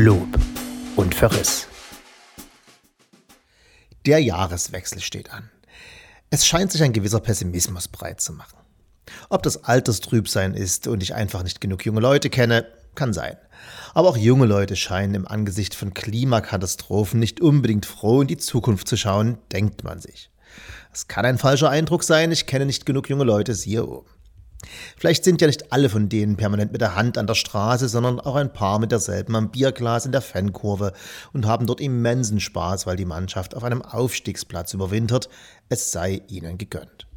Lob und Verriss. Der Jahreswechsel steht an. Es scheint sich ein gewisser Pessimismus breit zu machen. Ob das Alterstrübsein ist und ich einfach nicht genug junge Leute kenne, kann sein. Aber auch junge Leute scheinen im Angesicht von Klimakatastrophen nicht unbedingt froh in die Zukunft zu schauen, denkt man sich. Es kann ein falscher Eindruck sein, ich kenne nicht genug junge Leute, siehe oben. Vielleicht sind ja nicht alle von denen permanent mit der Hand an der Straße, sondern auch ein paar mit derselben am Bierglas in der Fankurve und haben dort immensen Spaß, weil die Mannschaft auf einem Aufstiegsplatz überwintert. Es sei ihnen gegönnt.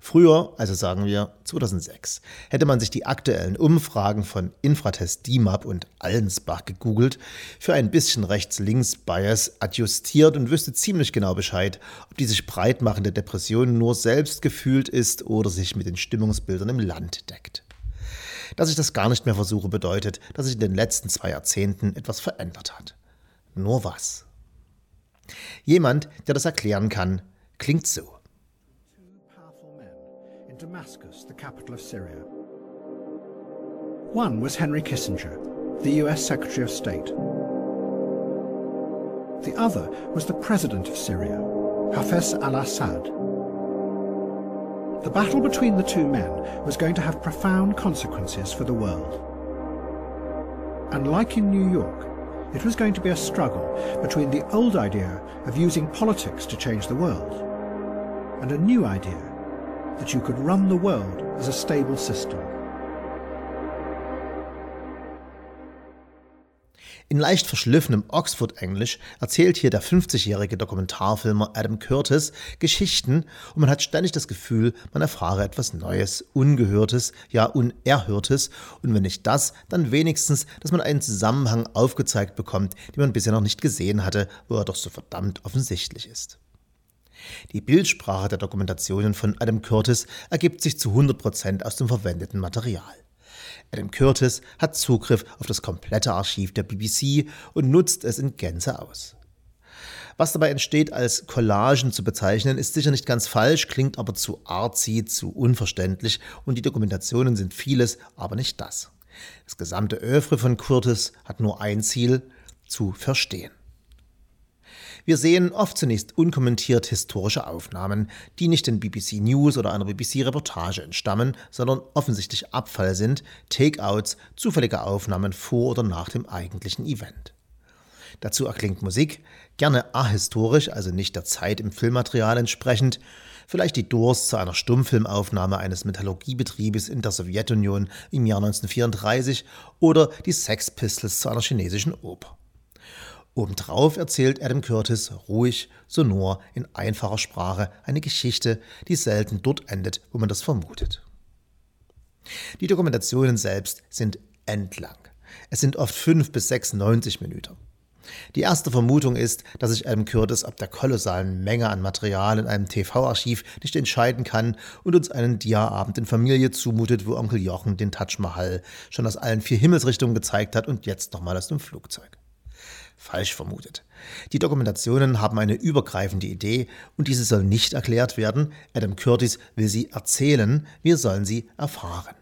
Früher, also sagen wir 2006, hätte man sich die aktuellen Umfragen von Infratest DIMAP und Allensbach gegoogelt, für ein bisschen Rechts-Links-Bias adjustiert und wüsste ziemlich genau Bescheid, ob die sich breitmachende Depression nur selbst gefühlt ist oder sich mit den Stimmungsbildern im Land deckt. Dass ich das gar nicht mehr versuche, bedeutet, dass sich in den letzten zwei Jahrzehnten etwas verändert hat. Nur was? Jemand, der das erklären kann, klingt so. Damascus, the capital of Syria. One was Henry Kissinger, the US Secretary of State. The other was the President of Syria, Hafez al-Assad. The battle between the two men was going to have profound consequences for the world. And like in New York, it was going to be a struggle between the old idea of using politics to change the world and a new idea that you could run the world as a stable system. In leicht verschliffenem Oxford-Englisch erzählt hier der 50-jährige Dokumentarfilmer Adam Curtis Geschichten und man hat ständig das Gefühl, man erfahre etwas Neues, Ungehörtes, ja Unerhörtes und wenn nicht das, dann wenigstens, dass man einen Zusammenhang aufgezeigt bekommt, den man bisher noch nicht gesehen hatte, wo er doch so verdammt offensichtlich ist. Die Bildsprache der Dokumentationen von Adam Curtis ergibt sich zu 100% aus dem verwendeten Material. Adam Curtis hat Zugriff auf das komplette Archiv der BBC und nutzt es in Gänze aus. Was dabei entsteht, als Collagen zu bezeichnen, ist sicher nicht ganz falsch, klingt aber zu artsy, zu unverständlich und die Dokumentationen sind vieles, aber nicht das. Das gesamte Övre von Curtis hat nur ein Ziel, zu verstehen. Wir sehen oft zunächst unkommentiert historische Aufnahmen, die nicht den BBC News oder einer BBC-Reportage entstammen, sondern offensichtlich Abfall sind, Takeouts, zufällige Aufnahmen vor oder nach dem eigentlichen Event. Dazu erklingt Musik, gerne ahistorisch, also nicht der Zeit im Filmmaterial entsprechend, vielleicht die Doors zu einer Stummfilmaufnahme eines Metallurgiebetriebes in der Sowjetunion im Jahr 1934 oder die Sex Pistols zu einer chinesischen Oper. Obendrauf erzählt Adam Curtis ruhig, sonor, in einfacher Sprache eine Geschichte, die selten dort endet, wo man das vermutet. Die Dokumentationen selbst sind endlang. Es sind oft fünf bis sechs 90 Minuten. Die erste Vermutung ist, dass sich Adam Curtis ab der kolossalen Menge an Material in einem TV-Archiv nicht entscheiden kann und uns einen Dia-Abend in Familie zumutet, wo Onkel Jochen den Taj Mahal schon aus allen vier Himmelsrichtungen gezeigt hat und jetzt nochmal aus dem Flugzeug falsch vermutet. Die Dokumentationen haben eine übergreifende Idee und diese soll nicht erklärt werden. Adam Curtis will sie erzählen, wir sollen sie erfahren.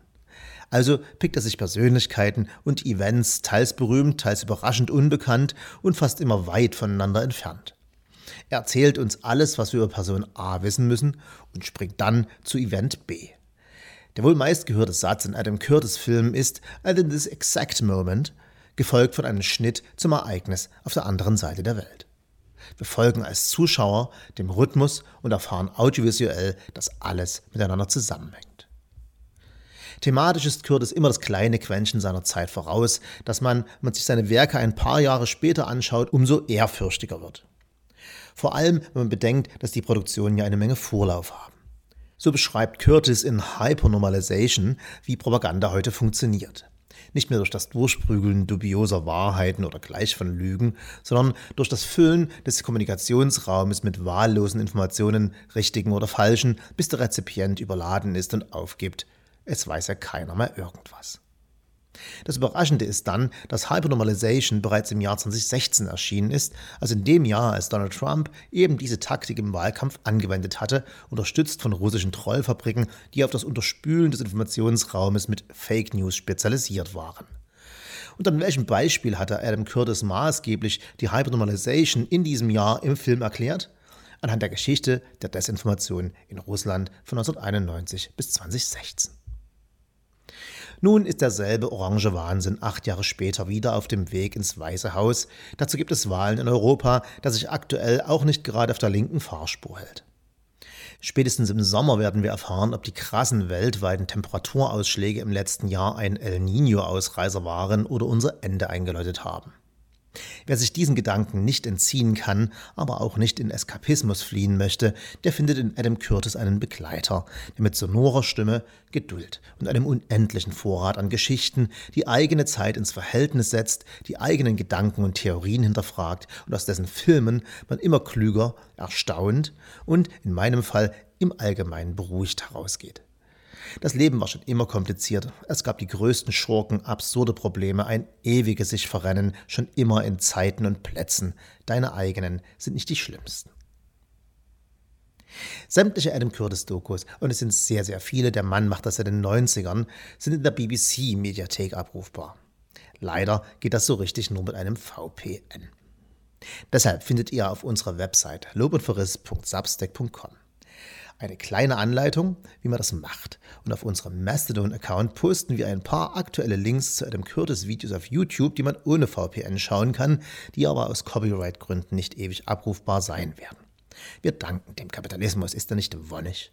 Also pickt er sich Persönlichkeiten und Events, teils berühmt, teils überraschend unbekannt und fast immer weit voneinander entfernt. Er erzählt uns alles, was wir über Person A wissen müssen und springt dann zu Event B. Der wohl meistgehörte Satz in Adam Curtis Filmen ist, at this exact moment, gefolgt von einem Schnitt zum Ereignis auf der anderen Seite der Welt. Wir folgen als Zuschauer dem Rhythmus und erfahren audiovisuell, dass alles miteinander zusammenhängt. Thematisch ist Curtis immer das kleine Quäntchen seiner Zeit voraus, dass man, wenn man sich seine Werke ein paar Jahre später anschaut, umso ehrfürchtiger wird. Vor allem, wenn man bedenkt, dass die Produktionen ja eine Menge Vorlauf haben. So beschreibt Curtis in Hypernormalization, wie Propaganda heute funktioniert nicht mehr durch das Durchprügeln dubioser Wahrheiten oder gleich von Lügen, sondern durch das Füllen des Kommunikationsraumes mit wahllosen Informationen, richtigen oder falschen, bis der Rezipient überladen ist und aufgibt. Es weiß ja keiner mehr irgendwas. Das Überraschende ist dann, dass Hypernormalization bereits im Jahr 2016 erschienen ist, also in dem Jahr, als Donald Trump eben diese Taktik im Wahlkampf angewendet hatte, unterstützt von russischen Trollfabriken, die auf das Unterspülen des Informationsraumes mit Fake News spezialisiert waren. Und an welchem Beispiel hatte Adam Curtis maßgeblich die Hypernormalization in diesem Jahr im Film erklärt? Anhand der Geschichte der Desinformation in Russland von 1991 bis 2016. Nun ist derselbe orange Wahnsinn acht Jahre später wieder auf dem Weg ins Weiße Haus. Dazu gibt es Wahlen in Europa, das sich aktuell auch nicht gerade auf der linken Fahrspur hält. Spätestens im Sommer werden wir erfahren, ob die krassen weltweiten Temperaturausschläge im letzten Jahr ein El Nino-Ausreißer waren oder unser Ende eingeläutet haben. Wer sich diesen Gedanken nicht entziehen kann, aber auch nicht in Eskapismus fliehen möchte, der findet in Adam Curtis einen Begleiter, der mit sonorer Stimme, Geduld und einem unendlichen Vorrat an Geschichten die eigene Zeit ins Verhältnis setzt, die eigenen Gedanken und Theorien hinterfragt und aus dessen Filmen man immer klüger, erstaunt und in meinem Fall im Allgemeinen beruhigt herausgeht. Das Leben war schon immer kompliziert. Es gab die größten Schurken, absurde Probleme, ein ewiges sich verrennen, schon immer in Zeiten und Plätzen. Deine eigenen sind nicht die schlimmsten. Sämtliche Adam Curtis-Dokus, und es sind sehr, sehr viele, der Mann macht das seit den 90ern, sind in der BBC-Mediathek abrufbar. Leider geht das so richtig nur mit einem VPN. Deshalb findet ihr auf unserer Website lobundverriss.substack.com eine kleine Anleitung, wie man das macht. Und auf unserem Mastodon-Account posten wir ein paar aktuelle Links zu Adam Curtis-Videos auf YouTube, die man ohne VPN schauen kann, die aber aus Copyright-Gründen nicht ewig abrufbar sein werden. Wir danken dem Kapitalismus, ist er nicht wonnig?